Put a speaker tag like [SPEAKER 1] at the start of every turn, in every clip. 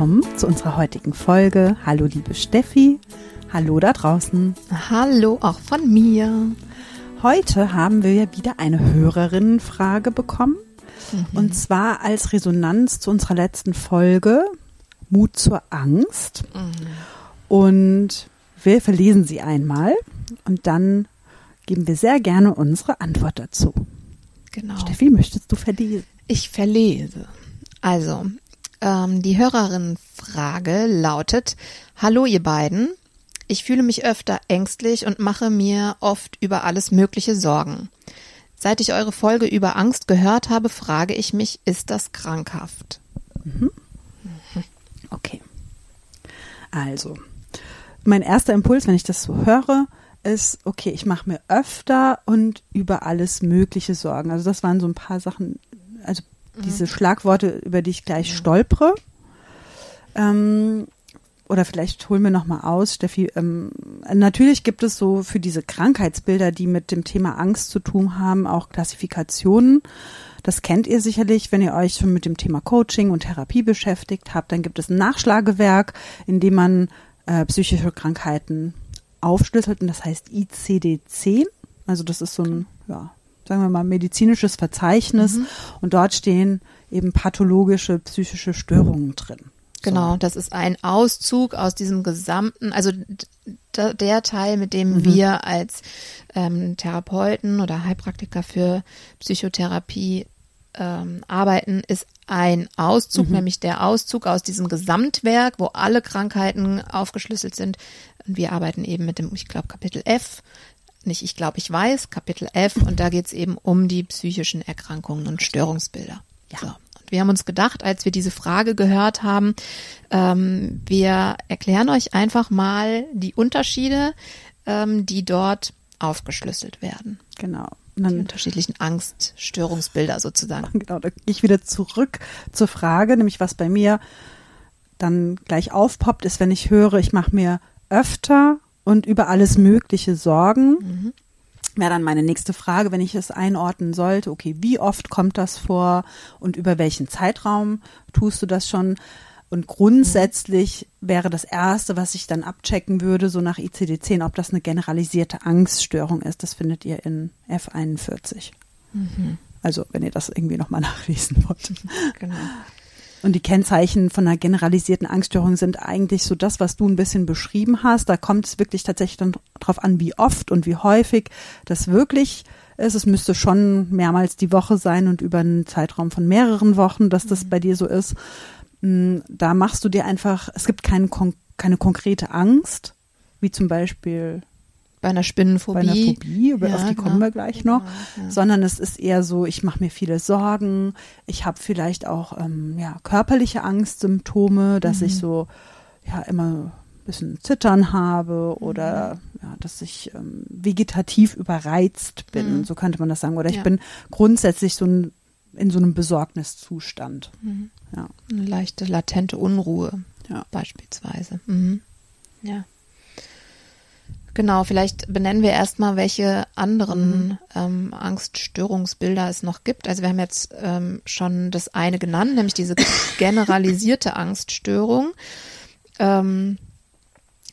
[SPEAKER 1] Willkommen zu unserer heutigen Folge. Hallo liebe Steffi. Hallo da draußen.
[SPEAKER 2] Hallo auch von mir.
[SPEAKER 1] Heute haben wir wieder eine Hörerinnenfrage bekommen. Mhm. Und zwar als Resonanz zu unserer letzten Folge Mut zur Angst. Mhm. Und wir verlesen sie einmal und dann geben wir sehr gerne unsere Antwort dazu.
[SPEAKER 2] Genau.
[SPEAKER 1] Steffi, möchtest du verlesen?
[SPEAKER 2] Ich verlese. Also, ähm, die Hörerinnenfrage lautet, Hallo ihr beiden, ich fühle mich öfter ängstlich und mache mir oft über alles Mögliche Sorgen. Seit ich eure Folge über Angst gehört habe, frage ich mich, ist das krankhaft?
[SPEAKER 1] Mhm. Okay. Also, mein erster Impuls, wenn ich das so höre, ist, okay, ich mache mir öfter und über alles Mögliche Sorgen. Also das waren so ein paar Sachen, also. Diese Schlagworte, über die ich gleich mhm. stolpere. Ähm, oder vielleicht holen wir noch mal aus, Steffi. Ähm, natürlich gibt es so für diese Krankheitsbilder, die mit dem Thema Angst zu tun haben, auch Klassifikationen. Das kennt ihr sicherlich, wenn ihr euch schon mit dem Thema Coaching und Therapie beschäftigt habt. Dann gibt es ein Nachschlagewerk, in dem man äh, psychische Krankheiten aufschlüsselt und das heißt ICD-10. Also das ist so ein, ja, sagen wir mal, medizinisches Verzeichnis mhm. und dort stehen eben pathologische psychische Störungen drin.
[SPEAKER 2] Genau, das ist ein Auszug aus diesem gesamten, also der Teil, mit dem mhm. wir als ähm, Therapeuten oder Heilpraktiker für Psychotherapie ähm, arbeiten, ist ein Auszug, mhm. nämlich der Auszug aus diesem Gesamtwerk, wo alle Krankheiten aufgeschlüsselt sind. Und wir arbeiten eben mit dem, ich glaube, Kapitel F. Nicht ich glaube, ich weiß, Kapitel F. Und da geht es eben um die psychischen Erkrankungen und Störungsbilder. Ja. So. Wir haben uns gedacht, als wir diese Frage gehört haben, ähm, wir erklären euch einfach mal die Unterschiede, ähm, die dort aufgeschlüsselt werden.
[SPEAKER 1] Genau.
[SPEAKER 2] die unterschiedlichen Angststörungsbilder sozusagen.
[SPEAKER 1] Genau, da gehe ich wieder zurück zur Frage, nämlich was bei mir dann gleich aufpoppt, ist, wenn ich höre, ich mache mir öfter und über alles Mögliche Sorgen. Mhm wäre dann meine nächste Frage, wenn ich es einordnen sollte. Okay, wie oft kommt das vor und über welchen Zeitraum tust du das schon? Und grundsätzlich wäre das Erste, was ich dann abchecken würde, so nach ICD-10, ob das eine generalisierte Angststörung ist. Das findet ihr in F41. Mhm. Also, wenn ihr das irgendwie nochmal nachlesen wollt. Genau. Und die Kennzeichen von einer generalisierten Angststörung sind eigentlich so das, was du ein bisschen beschrieben hast. Da kommt es wirklich tatsächlich dann drauf an, wie oft und wie häufig das wirklich ist. Es müsste schon mehrmals die Woche sein und über einen Zeitraum von mehreren Wochen, dass das mhm. bei dir so ist. Mm, da machst du dir einfach, es gibt kein, keine konkrete Angst, wie zum Beispiel
[SPEAKER 2] bei einer Spinnenphobie.
[SPEAKER 1] Bei einer Phobie, über, ja, auf die kommen genau. wir gleich noch. Genau, ja. Sondern es ist eher so, ich mache mir viele Sorgen. Ich habe vielleicht auch ähm, ja, körperliche Angstsymptome, dass mhm. ich so ja immer ein bisschen Zittern habe oder mhm. ja, dass ich ähm, vegetativ überreizt bin, mhm. so könnte man das sagen. Oder ich bin grundsätzlich so ein, in so einem Besorgniszustand.
[SPEAKER 2] Mhm. Ja. Eine leichte latente Unruhe beispielsweise. Mhm. Ja. Genau, vielleicht benennen wir erstmal, welche anderen mhm. ähm, Angststörungsbilder es noch gibt. Also wir haben jetzt ähm, schon das eine genannt, nämlich diese generalisierte Angststörung, ähm,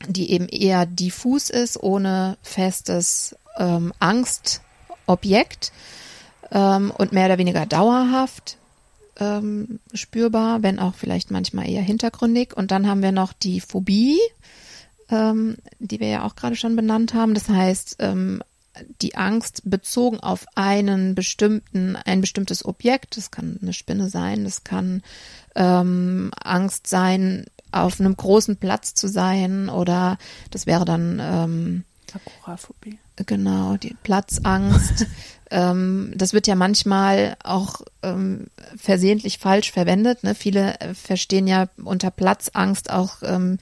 [SPEAKER 2] die eben eher diffus ist, ohne festes ähm, Angstobjekt ähm, und mehr oder weniger dauerhaft ähm, spürbar, wenn auch vielleicht manchmal eher hintergründig. Und dann haben wir noch die Phobie, ähm, die wir ja auch gerade schon benannt haben. Das heißt, ähm, die Angst bezogen auf einen bestimmten, ein bestimmtes Objekt, das kann eine Spinne sein, das kann ähm, Angst sein, auf einem großen Platz zu sein oder das wäre dann ähm,
[SPEAKER 1] Agoraphobie.
[SPEAKER 2] Genau, die Platzangst. ähm, das wird ja manchmal auch ähm, versehentlich falsch verwendet. Ne? Viele äh, verstehen ja unter Platzangst auch ähm,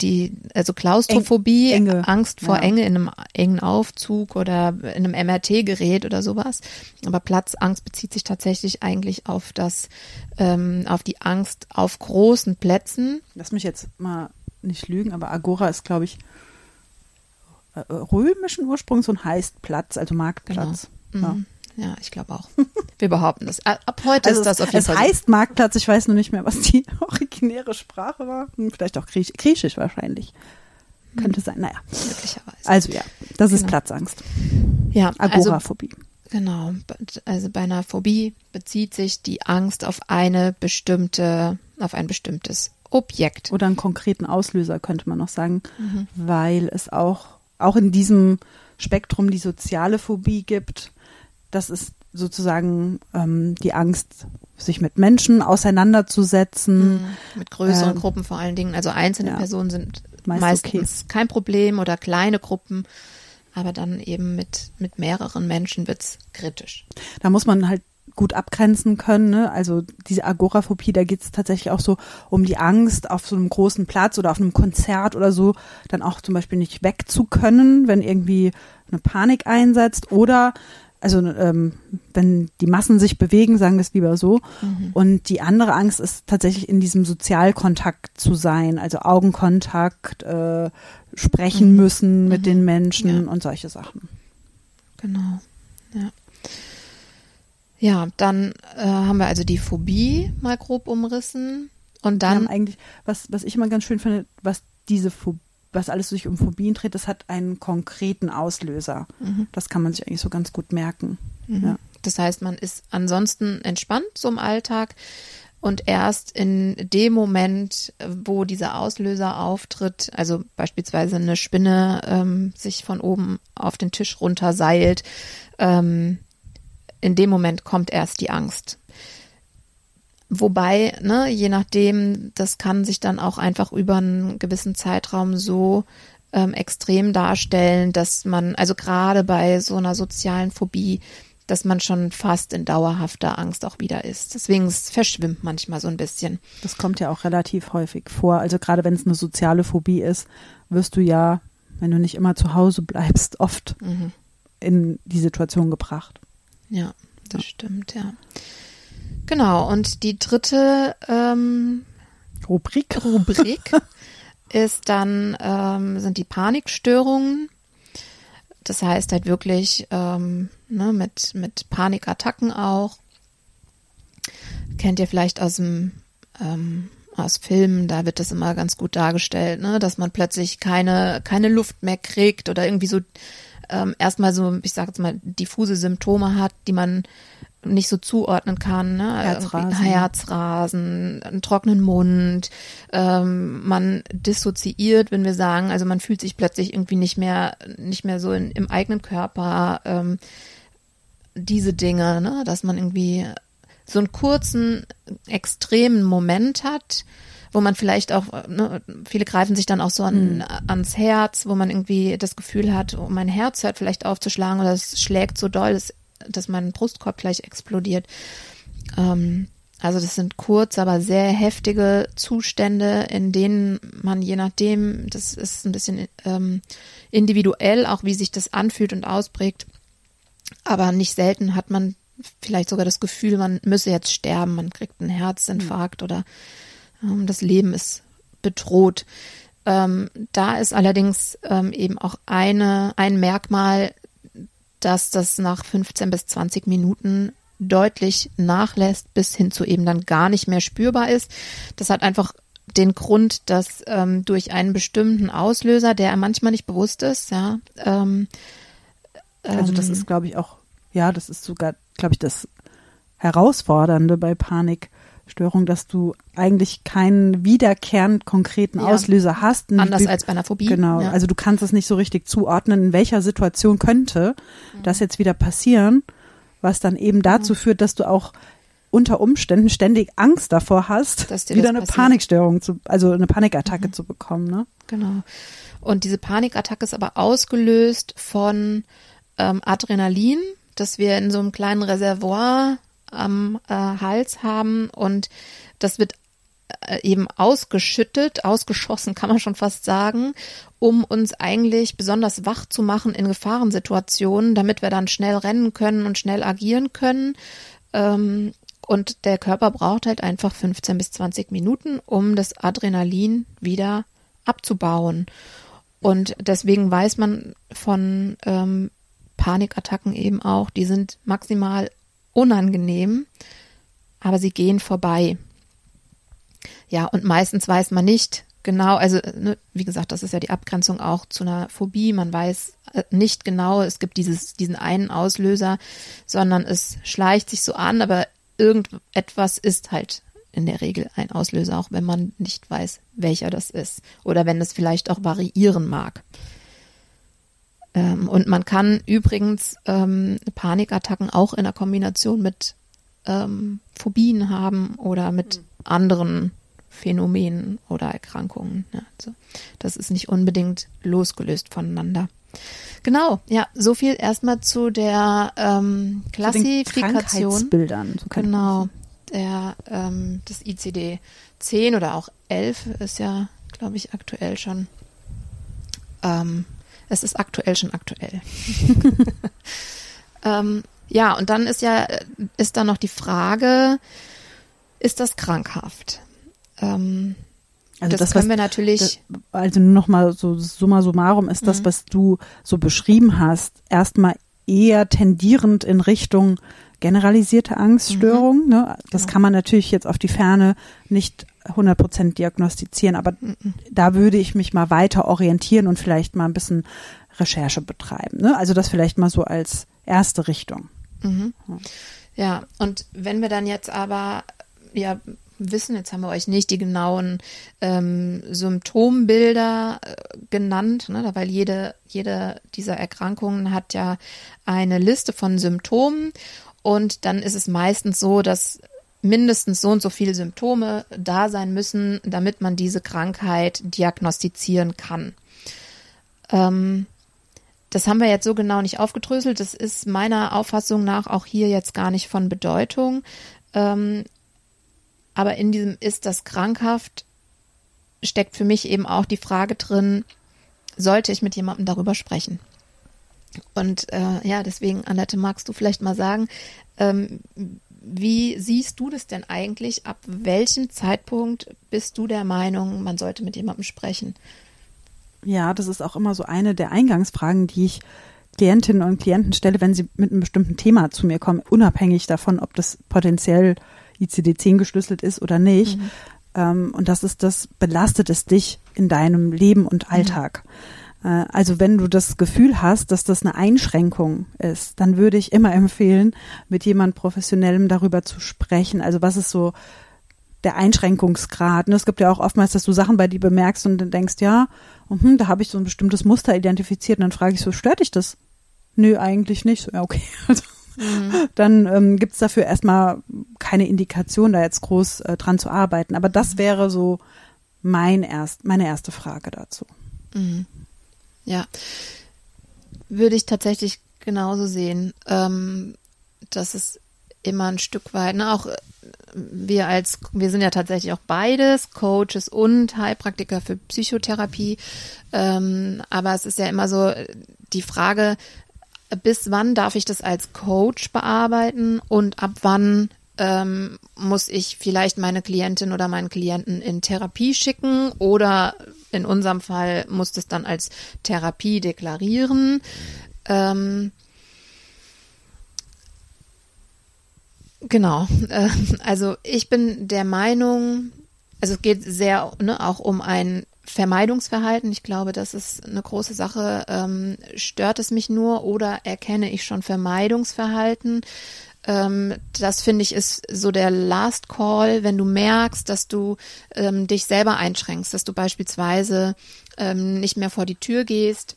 [SPEAKER 2] die, also Klaustrophobie, Eng. Angst vor ja. Enge in einem engen Aufzug oder in einem MRT-Gerät oder sowas. Aber Platzangst bezieht sich tatsächlich eigentlich auf das, ähm, auf die Angst auf großen Plätzen.
[SPEAKER 1] Lass mich jetzt mal nicht lügen, aber Agora ist, glaube ich, äh, römischen Ursprungs und heißt Platz, also Marktplatz.
[SPEAKER 2] Genau. Mhm. Ja, ich glaube auch. Wir behaupten das. Ab heute also ist das auf jeden
[SPEAKER 1] es Fall. Es heißt Marktplatz, ich weiß nur nicht mehr, was die originäre Sprache war. Hm, vielleicht auch Griechisch, Griechisch wahrscheinlich. Hm. Könnte sein, naja. Möglicherweise. Also ja, das ist genau. Platzangst.
[SPEAKER 2] Ja, also Agoraphobie. Also, genau, also bei einer Phobie bezieht sich die Angst auf eine bestimmte, auf ein bestimmtes Objekt.
[SPEAKER 1] Oder einen konkreten Auslöser, könnte man noch sagen, mhm. weil es auch, auch in diesem Spektrum die soziale Phobie gibt, das ist sozusagen ähm, die Angst, sich mit Menschen auseinanderzusetzen. Mhm,
[SPEAKER 2] mit größeren ähm, Gruppen vor allen Dingen. Also einzelne ja, Personen sind meist meistens okay. kein Problem oder kleine Gruppen. Aber dann eben mit, mit mehreren Menschen wird's kritisch.
[SPEAKER 1] Da muss man halt gut abgrenzen können. Ne? Also diese Agoraphobie, da geht es tatsächlich auch so um die Angst, auf so einem großen Platz oder auf einem Konzert oder so, dann auch zum Beispiel nicht weg zu können, wenn irgendwie eine Panik einsetzt oder also ähm, wenn die Massen sich bewegen, sagen wir es lieber so. Mhm. Und die andere Angst ist tatsächlich in diesem Sozialkontakt zu sein, also Augenkontakt, äh, sprechen mhm. müssen mit mhm. den Menschen ja. und solche Sachen.
[SPEAKER 2] Genau, ja. Ja, dann äh, haben wir also die Phobie mal grob umrissen. Und dann.
[SPEAKER 1] eigentlich, was, was ich immer ganz schön finde, was diese Phobie was alles sich um Phobien dreht, das hat einen konkreten Auslöser. Mhm. Das kann man sich eigentlich so ganz gut merken.
[SPEAKER 2] Mhm. Ja. Das heißt, man ist ansonsten entspannt so im Alltag und erst in dem Moment, wo dieser Auslöser auftritt, also beispielsweise eine Spinne ähm, sich von oben auf den Tisch runterseilt, ähm, in dem Moment kommt erst die Angst. Wobei, ne, je nachdem, das kann sich dann auch einfach über einen gewissen Zeitraum so ähm, extrem darstellen, dass man, also gerade bei so einer sozialen Phobie, dass man schon fast in dauerhafter Angst auch wieder ist. Deswegen es verschwimmt manchmal so ein bisschen.
[SPEAKER 1] Das kommt ja auch relativ häufig vor. Also gerade wenn es eine soziale Phobie ist, wirst du ja, wenn du nicht immer zu Hause bleibst, oft mhm. in die Situation gebracht.
[SPEAKER 2] Ja, das ja. stimmt, ja. Genau, und die dritte ähm,
[SPEAKER 1] Rubrik,
[SPEAKER 2] Rubrik ist dann, ähm, sind die Panikstörungen. Das heißt halt wirklich ähm, ne, mit, mit Panikattacken auch. Kennt ihr vielleicht aus dem ähm, aus Filmen, da wird das immer ganz gut dargestellt, ne, dass man plötzlich keine, keine Luft mehr kriegt oder irgendwie so ähm, erstmal so, ich sage jetzt mal, diffuse Symptome hat, die man nicht so zuordnen kann. Ne?
[SPEAKER 1] Herzrasen.
[SPEAKER 2] Herzrasen, einen trockenen Mund, ähm, man dissoziiert, wenn wir sagen, also man fühlt sich plötzlich irgendwie nicht mehr, nicht mehr so in, im eigenen Körper, ähm, diese Dinge, ne? dass man irgendwie so einen kurzen, extremen Moment hat, wo man vielleicht auch, ne, viele greifen sich dann auch so an, mhm. ans Herz, wo man irgendwie das Gefühl hat, oh, mein Herz hört vielleicht aufzuschlagen oder es schlägt so doll, es dass mein Brustkorb gleich explodiert. Ähm, also das sind kurz, aber sehr heftige Zustände, in denen man je nachdem, das ist ein bisschen ähm, individuell, auch wie sich das anfühlt und ausprägt. Aber nicht selten hat man vielleicht sogar das Gefühl, man müsse jetzt sterben, man kriegt einen Herzinfarkt mhm. oder ähm, das Leben ist bedroht. Ähm, da ist allerdings ähm, eben auch eine, ein Merkmal, dass das nach 15 bis 20 Minuten deutlich nachlässt, bis hin zu eben dann gar nicht mehr spürbar ist. Das hat einfach den Grund, dass ähm, durch einen bestimmten Auslöser, der manchmal nicht bewusst ist, ja. Ähm,
[SPEAKER 1] also das ähm, ist, glaube ich, auch, ja, das ist sogar, glaube ich, das Herausfordernde bei Panik, Störung, dass du eigentlich keinen wiederkehrend konkreten ja. Auslöser hast.
[SPEAKER 2] Anders als bei einer Phobie.
[SPEAKER 1] Genau. Ja. Also du kannst es nicht so richtig zuordnen, in welcher Situation könnte mhm. das jetzt wieder passieren, was dann eben dazu mhm. führt, dass du auch unter Umständen ständig Angst davor hast, wieder eine passiert. Panikstörung zu, also eine Panikattacke mhm. zu bekommen, ne?
[SPEAKER 2] Genau. Und diese Panikattacke ist aber ausgelöst von ähm, Adrenalin, das wir in so einem kleinen Reservoir am äh, Hals haben und das wird äh, eben ausgeschüttet, ausgeschossen, kann man schon fast sagen, um uns eigentlich besonders wach zu machen in Gefahrensituationen, damit wir dann schnell rennen können und schnell agieren können. Ähm, und der Körper braucht halt einfach 15 bis 20 Minuten, um das Adrenalin wieder abzubauen. Und deswegen weiß man von ähm, Panikattacken eben auch, die sind maximal unangenehm, aber sie gehen vorbei. Ja, und meistens weiß man nicht genau, also ne, wie gesagt, das ist ja die Abgrenzung auch zu einer Phobie. Man weiß äh, nicht genau, es gibt dieses, diesen einen Auslöser, sondern es schleicht sich so an, aber irgendetwas ist halt in der Regel ein Auslöser, auch wenn man nicht weiß, welcher das ist. Oder wenn es vielleicht auch variieren mag. Ähm, und man kann übrigens ähm, Panikattacken auch in der Kombination mit ähm, Phobien haben oder mit mhm. anderen Phänomenen oder Erkrankungen. Ja, also das ist nicht unbedingt losgelöst voneinander. Genau, ja, so viel erstmal zu der ähm, Klassifikation.
[SPEAKER 1] Zu Bildern.
[SPEAKER 2] So genau, der ähm, das ICD 10 oder auch 11 ist ja, glaube ich, aktuell schon. Ähm, es ist aktuell schon aktuell. ähm, ja, und dann ist ja ist da noch die Frage, ist das krankhaft? Ähm,
[SPEAKER 1] also das, das können was, wir natürlich. Das, also nur noch mal so summa summarum ist mhm. das, was du so beschrieben hast, erstmal eher tendierend in Richtung generalisierte Angststörung. Mhm. Ne? Das genau. kann man natürlich jetzt auf die Ferne nicht 100 Prozent diagnostizieren, aber mhm. da würde ich mich mal weiter orientieren und vielleicht mal ein bisschen Recherche betreiben. Ne? Also das vielleicht mal so als erste Richtung.
[SPEAKER 2] Mhm. Ja, und wenn wir dann jetzt aber ja wissen, jetzt haben wir euch nicht die genauen ähm, Symptombilder äh, genannt, ne, weil jede, jede dieser Erkrankungen hat ja eine Liste von Symptomen und dann ist es meistens so, dass mindestens so und so viele Symptome da sein müssen, damit man diese Krankheit diagnostizieren kann. Ähm, das haben wir jetzt so genau nicht aufgedröselt. Das ist meiner Auffassung nach auch hier jetzt gar nicht von Bedeutung. Ähm, aber in diesem ist das krankhaft steckt für mich eben auch die Frage drin, sollte ich mit jemandem darüber sprechen? Und äh, ja, deswegen, Annette, magst du vielleicht mal sagen, ähm, wie siehst du das denn eigentlich? Ab welchem Zeitpunkt bist du der Meinung, man sollte mit jemandem sprechen?
[SPEAKER 1] Ja, das ist auch immer so eine der Eingangsfragen, die ich Klientinnen und Klienten stelle, wenn sie mit einem bestimmten Thema zu mir kommen, unabhängig davon, ob das potenziell ICD-10 geschlüsselt ist oder nicht. Mhm. Ähm, und das ist das, belastet es dich in deinem Leben und mhm. Alltag. Mhm. Also wenn du das Gefühl hast, dass das eine Einschränkung ist, dann würde ich immer empfehlen, mit jemand Professionellem darüber zu sprechen. Also was ist so der Einschränkungsgrad. Ne? Es gibt ja auch oftmals, dass du Sachen bei dir bemerkst und dann denkst, ja, hm, da habe ich so ein bestimmtes Muster identifiziert und dann frage ich so, stört dich das? Nö, eigentlich nicht. So, ja, okay. Also, mhm. dann ähm, gibt es dafür erstmal keine Indikation, da jetzt groß äh, dran zu arbeiten. Aber das mhm. wäre so mein erst, meine erste Frage dazu.
[SPEAKER 2] Mhm. Ja, würde ich tatsächlich genauso sehen, ähm, dass es immer ein Stück weit, ne, auch äh, wir als, wir sind ja tatsächlich auch beides, Coaches und Heilpraktiker für Psychotherapie, ähm, aber es ist ja immer so die Frage, bis wann darf ich das als Coach bearbeiten und ab wann ähm, muss ich vielleicht meine Klientin oder meinen Klienten in Therapie schicken oder in unserem Fall muss das dann als Therapie deklarieren. Ähm, genau. Äh, also ich bin der Meinung, also es geht sehr ne, auch um ein Vermeidungsverhalten. Ich glaube, das ist eine große Sache. Ähm, stört es mich nur oder erkenne ich schon Vermeidungsverhalten? Ähm, das finde ich ist so der Last Call, wenn du merkst, dass du ähm, dich selber einschränkst, dass du beispielsweise ähm, nicht mehr vor die Tür gehst,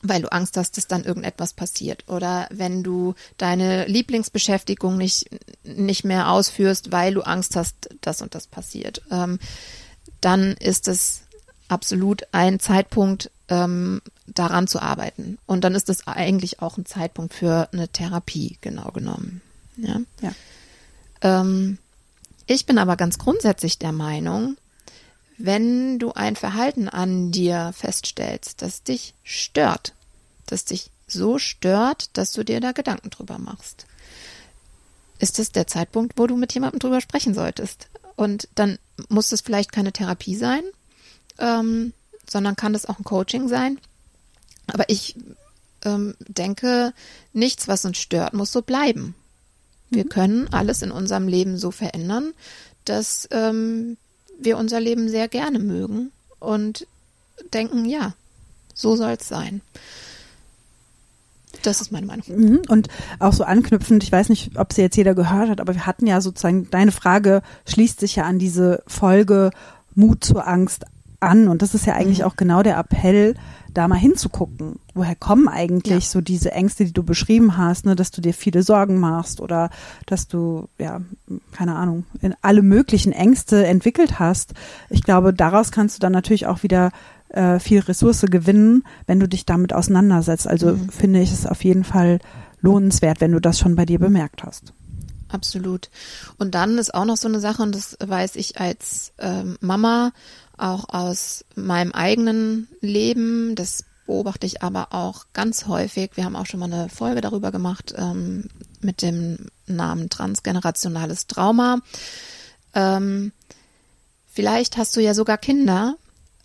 [SPEAKER 2] weil du Angst hast, dass dann irgendetwas passiert. Oder wenn du deine Lieblingsbeschäftigung nicht, nicht mehr ausführst, weil du Angst hast, dass und das passiert. Ähm, dann ist es absolut ein Zeitpunkt, ähm, daran zu arbeiten. Und dann ist es eigentlich auch ein Zeitpunkt für eine Therapie, genau genommen. Ja. ja. Ähm, ich bin aber ganz grundsätzlich der Meinung, wenn du ein Verhalten an dir feststellst, das dich stört, das dich so stört, dass du dir da Gedanken drüber machst, ist es der Zeitpunkt, wo du mit jemandem drüber sprechen solltest. Und dann muss es vielleicht keine Therapie sein, ähm, sondern kann das auch ein Coaching sein. Aber ich ähm, denke, nichts, was uns stört, muss so bleiben. Wir mhm. können alles in unserem Leben so verändern, dass ähm, wir unser Leben sehr gerne mögen und denken, ja, so soll es sein. Das ist meine Meinung.
[SPEAKER 1] Mhm. Und auch so anknüpfend, ich weiß nicht, ob sie jetzt jeder gehört hat, aber wir hatten ja sozusagen, deine Frage schließt sich ja an diese Folge Mut zur Angst an. Und das ist ja eigentlich mhm. auch genau der Appell, da mal hinzugucken. Woher kommen eigentlich ja. so diese Ängste, die du beschrieben hast, ne, dass du dir viele Sorgen machst oder dass du, ja, keine Ahnung, in alle möglichen Ängste entwickelt hast. Ich glaube, daraus kannst du dann natürlich auch wieder äh, viel Ressource gewinnen, wenn du dich damit auseinandersetzt. Also mhm. finde ich es auf jeden Fall lohnenswert, wenn du das schon bei dir bemerkt hast.
[SPEAKER 2] Absolut. Und dann ist auch noch so eine Sache, und das weiß ich als ähm, Mama, auch aus meinem eigenen Leben. Das beobachte ich aber auch ganz häufig. Wir haben auch schon mal eine Folge darüber gemacht ähm, mit dem Namen transgenerationales Trauma. Ähm, vielleicht hast du ja sogar Kinder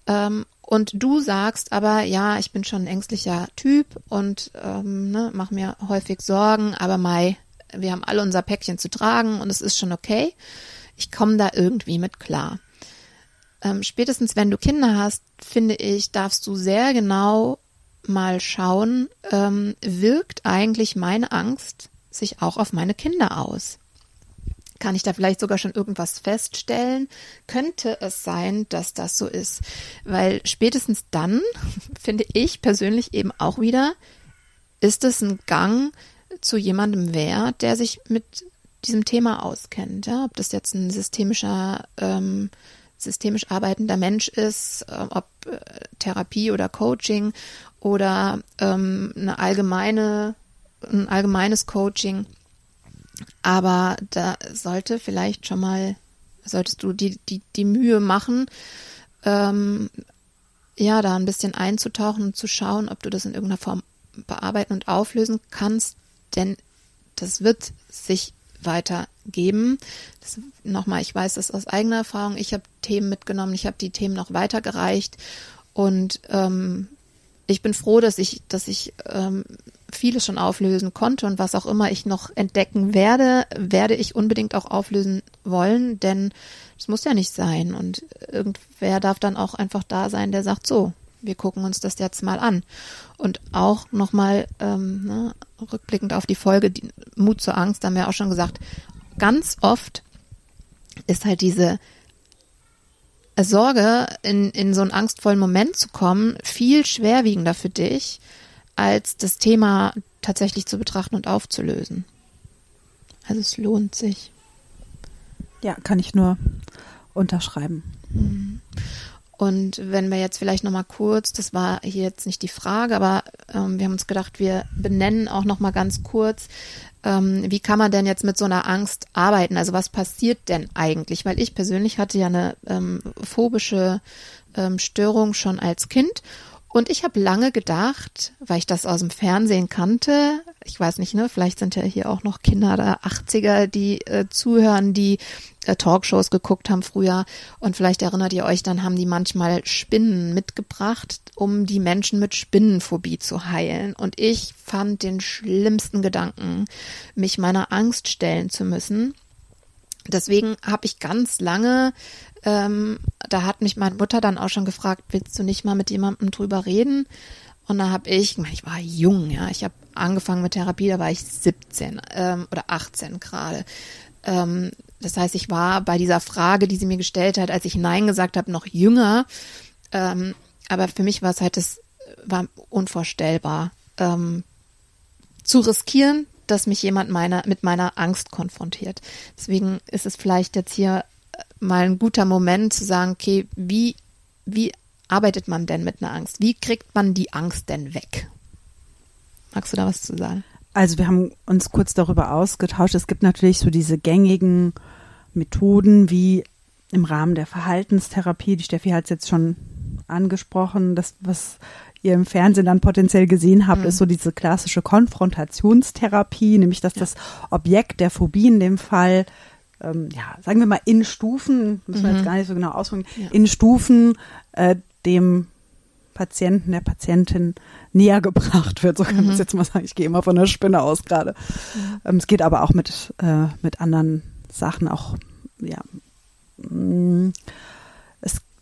[SPEAKER 2] ähm, und du sagst aber, ja, ich bin schon ein ängstlicher Typ und ähm, ne, mach mir häufig Sorgen, aber Mai, wir haben alle unser Päckchen zu tragen und es ist schon okay. Ich komme da irgendwie mit klar ähm, spätestens wenn du Kinder hast, finde ich, darfst du sehr genau mal schauen, ähm, wirkt eigentlich meine Angst sich auch auf meine Kinder aus? Kann ich da vielleicht sogar schon irgendwas feststellen? Könnte es sein, dass das so ist? Weil spätestens dann, finde ich persönlich eben auch wieder, ist es ein Gang zu jemandem wert, der sich mit diesem Thema auskennt. Ja? Ob das jetzt ein systemischer ähm, systemisch arbeitender Mensch ist, äh, ob äh, Therapie oder Coaching oder ähm, eine allgemeine, ein allgemeines Coaching. Aber da sollte vielleicht schon mal, solltest du die, die, die Mühe machen, ähm, ja, da ein bisschen einzutauchen und zu schauen, ob du das in irgendeiner Form bearbeiten und auflösen kannst, denn das wird sich weitergeben. Das, nochmal, ich weiß das aus eigener Erfahrung. Ich habe Themen mitgenommen, ich habe die Themen noch weitergereicht und ähm, ich bin froh, dass ich, dass ich ähm, vieles schon auflösen konnte und was auch immer ich noch entdecken werde, werde ich unbedingt auch auflösen wollen, denn es muss ja nicht sein und irgendwer darf dann auch einfach da sein, der sagt so, wir gucken uns das jetzt mal an. Und auch nochmal ähm, ne, rückblickend auf die Folge die, Mut zur Angst, haben wir auch schon gesagt, ganz oft ist halt diese Sorge, in, in so einen angstvollen Moment zu kommen, viel schwerwiegender für dich, als das Thema tatsächlich zu betrachten und aufzulösen. Also es lohnt sich.
[SPEAKER 1] Ja, kann ich nur unterschreiben.
[SPEAKER 2] Und wenn wir jetzt vielleicht nochmal kurz, das war hier jetzt nicht die Frage, aber ähm, wir haben uns gedacht, wir benennen auch nochmal ganz kurz, ähm, wie kann man denn jetzt mit so einer Angst arbeiten? Also was passiert denn eigentlich? Weil ich persönlich hatte ja eine ähm, phobische ähm, Störung schon als Kind und ich habe lange gedacht, weil ich das aus dem Fernsehen kannte, ich weiß nicht, ne, vielleicht sind ja hier auch noch Kinder der 80er, die äh, zuhören, die äh, Talkshows geguckt haben früher und vielleicht erinnert ihr euch, dann haben die manchmal Spinnen mitgebracht, um die Menschen mit Spinnenphobie zu heilen. Und ich fand den schlimmsten Gedanken, mich meiner Angst stellen zu müssen. Deswegen habe ich ganz lange ähm, da hat mich meine Mutter dann auch schon gefragt, willst du nicht mal mit jemandem drüber reden? Und da habe ich, ich war jung, ja, ich habe angefangen mit Therapie, da war ich 17 ähm, oder 18 gerade. Ähm, das heißt, ich war bei dieser Frage, die sie mir gestellt hat, als ich Nein gesagt habe, noch jünger. Ähm, aber für mich war es halt das war unvorstellbar ähm, zu riskieren, dass mich jemand meiner, mit meiner Angst konfrontiert. Deswegen ist es vielleicht jetzt hier äh, mal ein guter Moment zu sagen, okay, wie, wie arbeitet man denn mit einer Angst? Wie kriegt man die Angst denn weg? Magst du da was zu sagen?
[SPEAKER 1] Also wir haben uns kurz darüber ausgetauscht. Es gibt natürlich so diese gängigen Methoden wie im Rahmen der Verhaltenstherapie. Die Steffi hat es jetzt schon angesprochen, das, was ihr im Fernsehen dann potenziell gesehen habt, mhm. ist so diese klassische Konfrontationstherapie, nämlich dass ja. das Objekt der Phobie in dem Fall ähm, ja, sagen wir mal in Stufen, müssen wir jetzt mhm. gar nicht so genau ausdrücken, ja. in Stufen äh, dem Patienten, der Patientin näher gebracht wird. So kann man mhm. es jetzt mal sagen. Ich gehe immer von der Spinne aus gerade. Mhm. Ähm, es geht aber auch mit, äh, mit anderen Sachen, auch ja, mh, mm,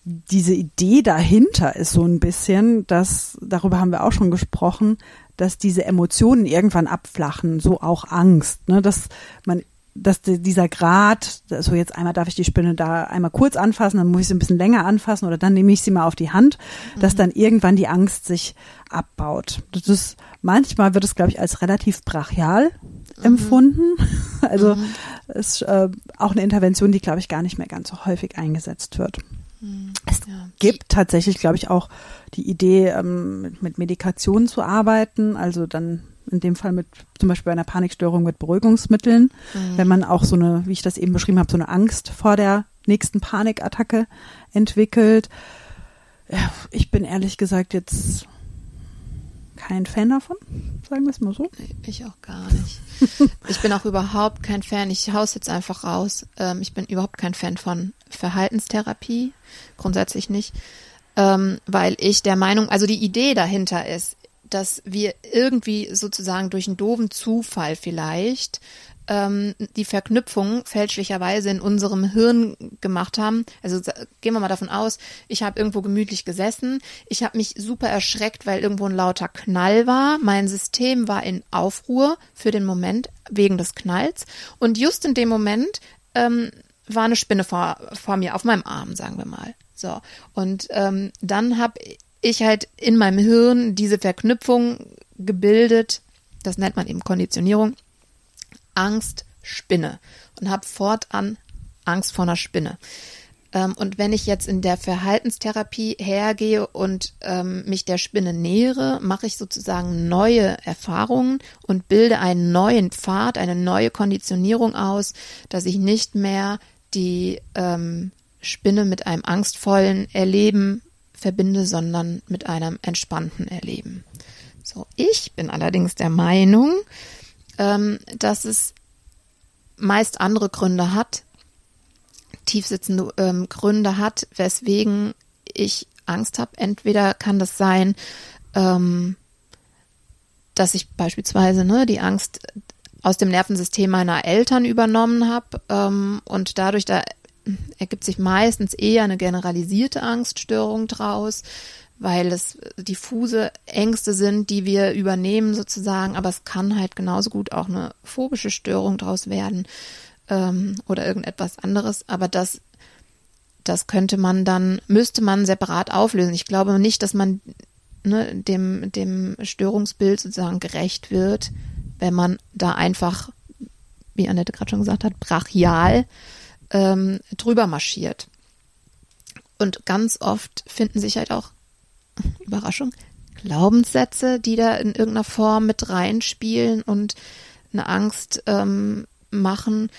[SPEAKER 1] diese Idee dahinter ist so ein bisschen, dass, darüber haben wir auch schon gesprochen, dass diese Emotionen irgendwann abflachen, so auch Angst, ne, dass man dass dieser Grad, so jetzt einmal darf ich die Spinne da einmal kurz anfassen, dann muss ich sie ein bisschen länger anfassen oder dann nehme ich sie mal auf die Hand, dass mhm. dann irgendwann die Angst sich abbaut. Das ist, manchmal wird es, glaube ich, als relativ brachial mhm. empfunden. Also mhm. ist äh, auch eine Intervention, die, glaube ich, gar nicht mehr ganz so häufig eingesetzt wird. Mhm. Es ja. gibt tatsächlich, glaube ich, auch die Idee, ähm, mit, Medikation zu arbeiten, also dann in dem Fall mit zum Beispiel bei einer Panikstörung mit Beruhigungsmitteln, mhm. wenn man auch so eine, wie ich das eben beschrieben habe, so eine Angst vor der nächsten Panikattacke entwickelt. Ja, ich bin ehrlich gesagt jetzt kein Fan davon, sagen wir es mal so.
[SPEAKER 2] Ich auch gar nicht. ich bin auch überhaupt kein Fan, ich haus jetzt einfach raus. Ähm, ich bin überhaupt kein Fan von Verhaltenstherapie, grundsätzlich nicht, ähm, weil ich der Meinung, also die Idee dahinter ist, dass wir irgendwie sozusagen durch einen doofen Zufall vielleicht ähm, die Verknüpfung fälschlicherweise in unserem Hirn gemacht haben. Also gehen wir mal davon aus, ich habe irgendwo gemütlich gesessen, ich habe mich super erschreckt, weil irgendwo ein lauter Knall war. Mein System war in Aufruhr für den Moment wegen des Knalls und just in dem Moment ähm, war eine Spinne vor, vor mir auf meinem Arm, sagen wir mal. So und ähm, dann habe ich halt in meinem Hirn diese Verknüpfung gebildet, das nennt man eben Konditionierung, Angst, Spinne und habe fortan Angst vor einer Spinne. Ähm, und wenn ich jetzt in der Verhaltenstherapie hergehe und ähm, mich der Spinne nähere, mache ich sozusagen neue Erfahrungen und bilde einen neuen Pfad, eine neue Konditionierung aus, dass ich nicht mehr die ähm, Spinne mit einem angstvollen Erleben verbinde, sondern mit einem entspannten Erleben. So, ich bin allerdings der Meinung, ähm, dass es meist andere Gründe hat, tiefsitzende ähm, Gründe hat, weswegen ich Angst habe. Entweder kann das sein, ähm, dass ich beispielsweise ne, die Angst aus dem Nervensystem meiner Eltern übernommen habe ähm, und dadurch da ergibt sich meistens eher eine generalisierte Angststörung draus, weil es diffuse Ängste sind, die wir übernehmen sozusagen, aber es kann halt genauso gut auch eine phobische Störung draus werden ähm, oder irgendetwas anderes, aber das das könnte man dann, müsste man separat auflösen. Ich glaube nicht, dass man ne, dem, dem Störungsbild sozusagen gerecht wird, wenn man da einfach, wie Annette gerade schon gesagt hat, brachial ähm, drüber marschiert. Und ganz oft finden sich halt auch, Überraschung, Glaubenssätze, die da in irgendeiner Form mit reinspielen und eine Angst ähm, machen.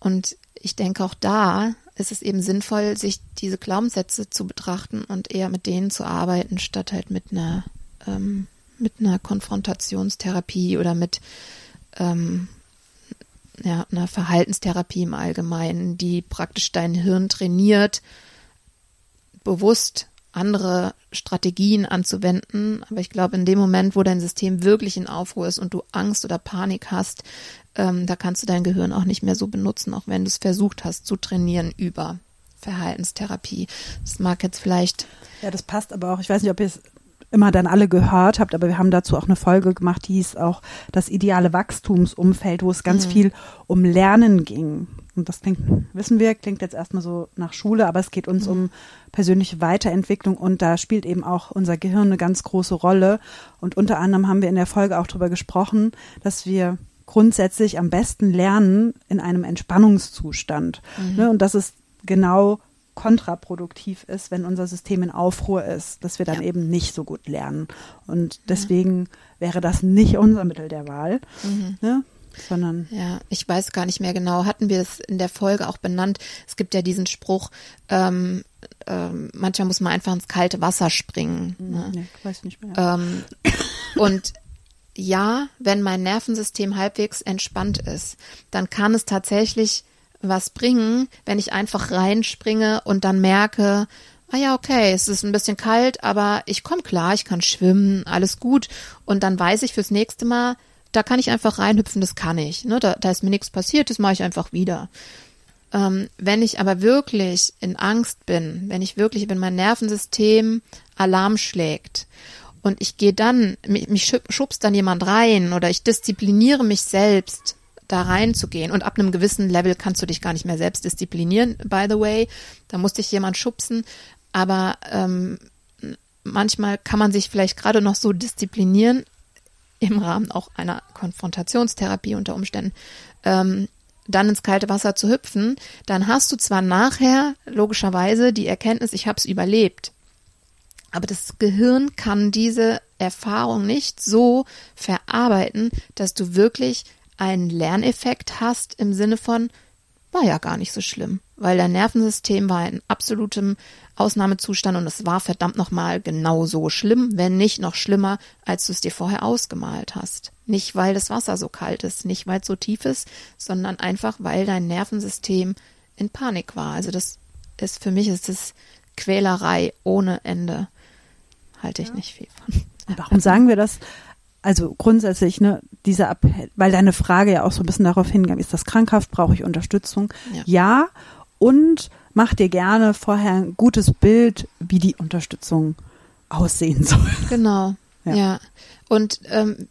[SPEAKER 2] Und ich denke auch da ist es eben sinnvoll, sich diese Glaubenssätze zu betrachten und eher mit denen zu arbeiten, statt halt mit einer ähm, mit einer Konfrontationstherapie oder mit ähm, ja, einer Verhaltenstherapie im Allgemeinen, die praktisch dein Hirn trainiert, bewusst andere Strategien anzuwenden. Aber ich glaube, in dem Moment, wo dein System wirklich in Aufruhr ist und du Angst oder Panik hast, ähm, da kannst du dein Gehirn auch nicht mehr so benutzen, auch wenn du es versucht hast zu trainieren über Verhaltenstherapie. Das mag jetzt vielleicht.
[SPEAKER 1] Ja, das passt aber auch. Ich weiß nicht, ob ihr es immer dann alle gehört habt, aber wir haben dazu auch eine Folge gemacht, die hieß auch das ideale Wachstumsumfeld, wo es ganz mhm. viel um Lernen ging. Und das klingt, wissen wir, klingt jetzt erstmal so nach Schule, aber es geht uns mhm. um persönliche Weiterentwicklung und da spielt eben auch unser Gehirn eine ganz große Rolle. Und unter anderem haben wir in der Folge auch darüber gesprochen, dass wir grundsätzlich am besten lernen in einem Entspannungszustand. Mhm. Ne? Und dass es genau kontraproduktiv ist, wenn unser System in Aufruhr ist, dass wir dann ja. eben nicht so gut lernen. Und deswegen ja. wäre das nicht unser Mittel der Wahl. Mhm. Ne? sondern.
[SPEAKER 2] Ja, ich weiß gar nicht mehr genau. Hatten wir es in der Folge auch benannt? Es gibt ja diesen Spruch, ähm, ähm, manchmal muss man einfach ins kalte Wasser springen.
[SPEAKER 1] Hm, ne? Nee, ich weiß nicht mehr.
[SPEAKER 2] Ähm, und ja, wenn mein Nervensystem halbwegs entspannt ist, dann kann es tatsächlich was bringen, wenn ich einfach reinspringe und dann merke, ah ja, okay, es ist ein bisschen kalt, aber ich komme klar, ich kann schwimmen, alles gut. Und dann weiß ich fürs nächste Mal, da kann ich einfach reinhüpfen, das kann ich. Ne? Da, da ist mir nichts passiert, das mache ich einfach wieder. Ähm, wenn ich aber wirklich in Angst bin, wenn ich wirklich, wenn mein Nervensystem Alarm schlägt und ich gehe dann, mich, mich schubst dann jemand rein oder ich diszipliniere mich selbst, da reinzugehen. Und ab einem gewissen Level kannst du dich gar nicht mehr selbst disziplinieren, by the way. Da muss dich jemand schubsen. Aber ähm, manchmal kann man sich vielleicht gerade noch so disziplinieren, im Rahmen auch einer Konfrontationstherapie unter Umständen, ähm, dann ins kalte Wasser zu hüpfen, dann hast du zwar nachher logischerweise die Erkenntnis, ich habe es überlebt, aber das Gehirn kann diese Erfahrung nicht so verarbeiten, dass du wirklich einen Lerneffekt hast im Sinne von, war ja gar nicht so schlimm, weil dein Nervensystem war in absolutem Ausnahmezustand und es war verdammt nochmal genauso schlimm, wenn nicht noch schlimmer, als du es dir vorher ausgemalt hast. Nicht, weil das Wasser so kalt ist, nicht, weil es so tief ist, sondern einfach, weil dein Nervensystem in Panik war. Also das ist, für mich ist es Quälerei ohne Ende. Halte ich ja. nicht viel von.
[SPEAKER 1] Warum sagen wir das? Also grundsätzlich, ne, dieser Appell, weil deine Frage ja auch so ein bisschen darauf hingegangen ist, das krankhaft, brauche ich Unterstützung? Ja. ja und mach dir gerne vorher ein gutes Bild, wie die Unterstützung aussehen soll.
[SPEAKER 2] Genau. Ja. ja. Und ähm,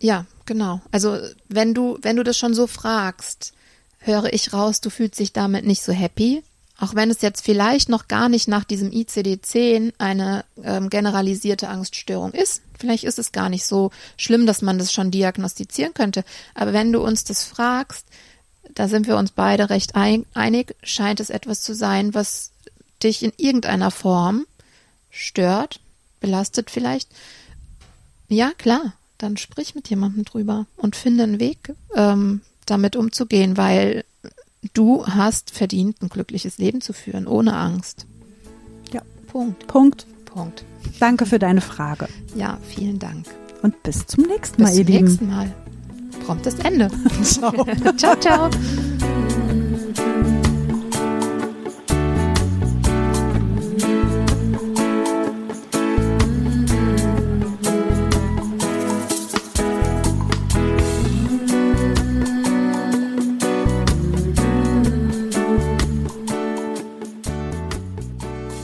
[SPEAKER 2] ja, genau. Also wenn du, wenn du das schon so fragst, höre ich raus, du fühlst dich damit nicht so happy. Auch wenn es jetzt vielleicht noch gar nicht nach diesem ICD-10 eine ähm, generalisierte Angststörung ist. Vielleicht ist es gar nicht so schlimm, dass man das schon diagnostizieren könnte. Aber wenn du uns das fragst, da sind wir uns beide recht einig, scheint es etwas zu sein, was dich in irgendeiner Form stört, belastet vielleicht. Ja, klar, dann sprich mit jemandem drüber und finde einen Weg, ähm, damit umzugehen, weil du hast verdient, ein glückliches Leben zu führen, ohne Angst.
[SPEAKER 1] Ja. Punkt. Punkt.
[SPEAKER 2] Punkt.
[SPEAKER 1] Danke für deine Frage.
[SPEAKER 2] Ja, vielen Dank.
[SPEAKER 1] Und bis zum nächsten Mal, bis ihr Lieben.
[SPEAKER 2] Bis zum nächsten Mal promptes Ende. ciao, ciao. ciao.